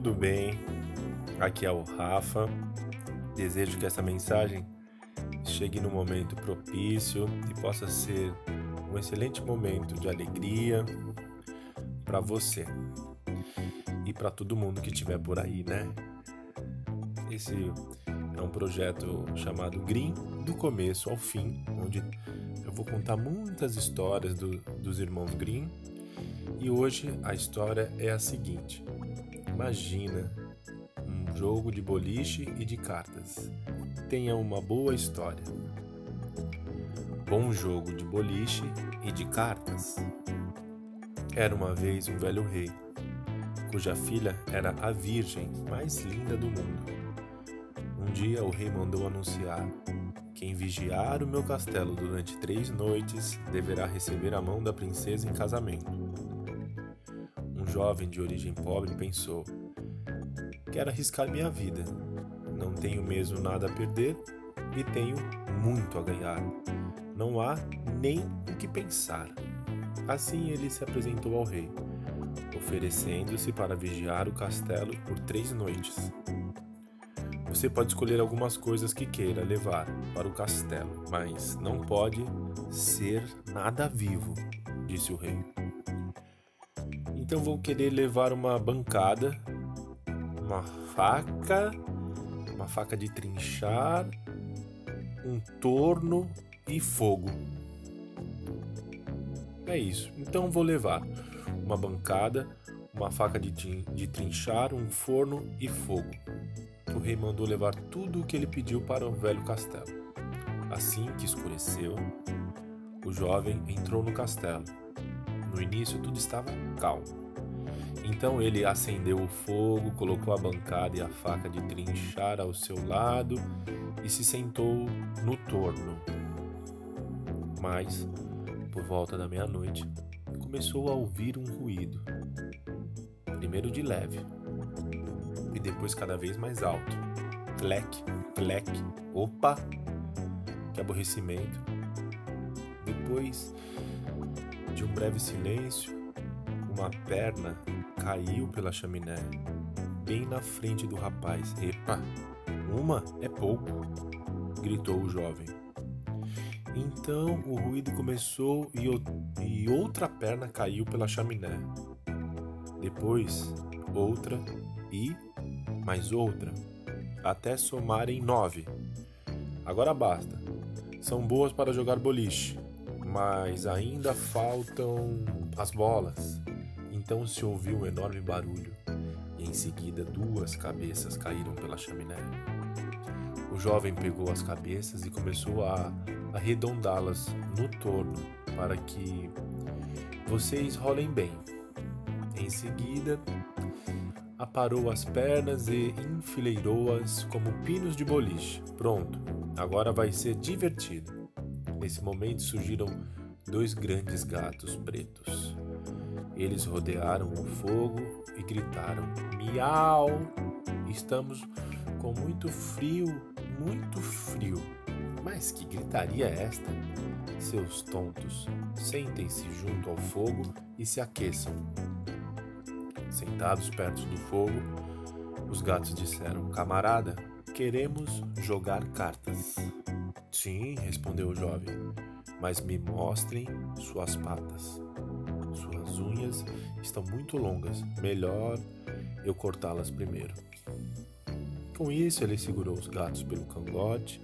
tudo bem? Aqui é o Rafa. Desejo que essa mensagem chegue no momento propício e possa ser um excelente momento de alegria para você e para todo mundo que estiver por aí, né? Esse é um projeto chamado Green, do começo ao fim, onde eu vou contar muitas histórias do, dos irmãos Green. E hoje a história é a seguinte: Imagina um jogo de boliche e de cartas. Tenha uma boa história. Bom jogo de boliche e de cartas. Era uma vez um velho rei, cuja filha era a virgem mais linda do mundo. Um dia o rei mandou anunciar: Quem vigiar o meu castelo durante três noites deverá receber a mão da princesa em casamento jovem de origem pobre pensou: Quero arriscar minha vida. Não tenho mesmo nada a perder e tenho muito a ganhar. Não há nem o que pensar. Assim ele se apresentou ao rei, oferecendo-se para vigiar o castelo por três noites. Você pode escolher algumas coisas que queira levar para o castelo, mas não pode ser nada vivo, disse o rei. Então vou querer levar uma bancada, uma faca, uma faca de trinchar, um torno e fogo. É isso. Então vou levar uma bancada, uma faca de, de trinchar, um forno e fogo. O rei mandou levar tudo o que ele pediu para o velho castelo. Assim que escureceu, o jovem entrou no castelo. No início tudo estava calmo. Então ele acendeu o fogo, colocou a bancada e a faca de trinchar ao seu lado e se sentou no torno. Mas, por volta da meia-noite, começou a ouvir um ruído. Primeiro de leve e depois cada vez mais alto. Clec, clec, opa! Que aborrecimento. Depois de um breve silêncio, uma perna caiu pela chaminé, bem na frente do rapaz. Epa, uma é pouco, gritou o jovem. Então o ruído começou e, e outra perna caiu pela chaminé. Depois, outra e mais outra, até somarem nove. Agora basta. São boas para jogar boliche, mas ainda faltam as bolas. Então se ouviu um enorme barulho e em seguida duas cabeças caíram pela chaminé. O jovem pegou as cabeças e começou a arredondá-las no torno para que vocês rolem bem. Em seguida, aparou as pernas e enfileirou-as como pinos de boliche. Pronto, agora vai ser divertido. Nesse momento surgiram dois grandes gatos pretos. Eles rodearam o fogo e gritaram: Miau! Estamos com muito frio, muito frio. Mas que gritaria é esta? Seus tontos, sentem-se junto ao fogo e se aqueçam. Sentados perto do fogo, os gatos disseram: Camarada, queremos jogar cartas. Sim, respondeu o jovem, mas me mostrem suas patas unhas estão muito longas, melhor eu cortá-las primeiro. Com isso, ele segurou os gatos pelo cangote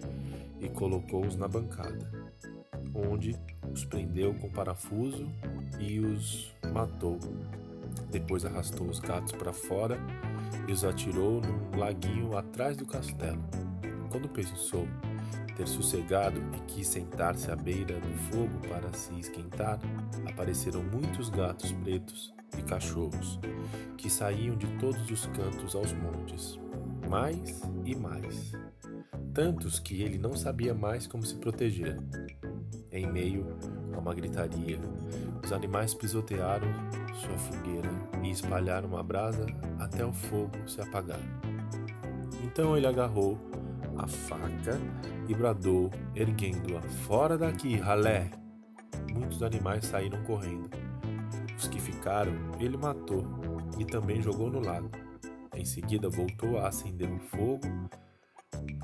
e colocou-os na bancada, onde os prendeu com parafuso e os matou. Depois arrastou os gatos para fora e os atirou num laguinho atrás do castelo. Quando pensou ter sossegado e quis sentar-se à beira do fogo para se esquentar, apareceram muitos gatos pretos e cachorros, que saíam de todos os cantos aos montes, mais e mais, tantos que ele não sabia mais como se proteger. Em meio a uma gritaria, os animais pisotearam sua fogueira e espalharam uma brasa até o fogo se apagar. Então ele agarrou a faca e bradou, erguendo-a: Fora daqui, ralé! Muitos animais saíram correndo. Os que ficaram, ele matou e também jogou no lago. Em seguida, voltou a acender o fogo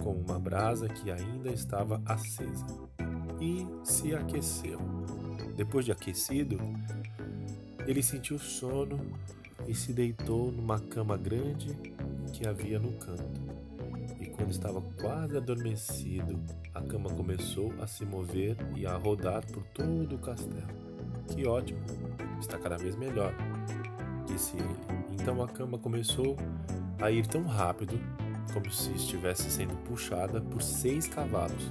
com uma brasa que ainda estava acesa e se aqueceu. Depois de aquecido, ele sentiu sono e se deitou numa cama grande que havia no canto. Estava quase adormecido, a cama começou a se mover e a rodar por todo o castelo. Que ótimo! Está cada vez melhor, disse ele. Então a cama começou a ir tão rápido como se estivesse sendo puxada por seis cavalos,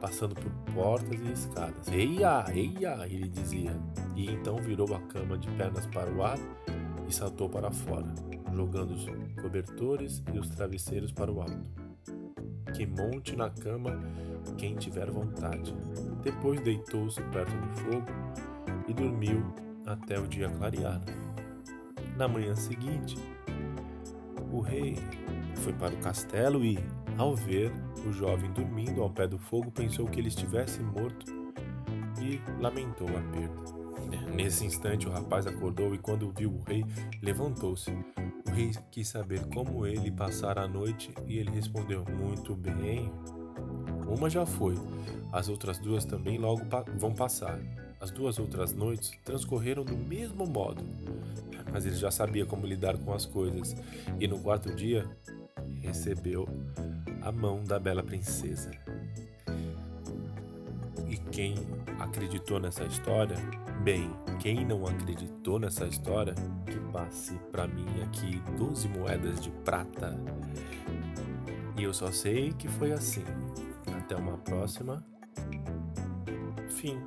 passando por portas e escadas. Eia, eia, ele dizia. E então virou a cama de pernas para o ar e saltou para fora, jogando os cobertores e os travesseiros para o alto. Que monte na cama quem tiver vontade. Depois deitou-se perto do fogo e dormiu até o dia clarear. Na manhã seguinte, o rei foi para o castelo e, ao ver o jovem dormindo ao pé do fogo, pensou que ele estivesse morto e lamentou a perda. Nesse instante, o rapaz acordou e, quando viu o rei, levantou-se. O rei quis saber como ele passara a noite e ele respondeu: Muito bem. Uma já foi, as outras duas também logo pa vão passar. As duas outras noites transcorreram do mesmo modo, mas ele já sabia como lidar com as coisas, e no quarto dia recebeu a mão da bela princesa. E quem acreditou nessa história, bem, quem não acreditou nessa história, que passe para mim aqui 12 moedas de prata. E eu só sei que foi assim. Até uma próxima. Fim.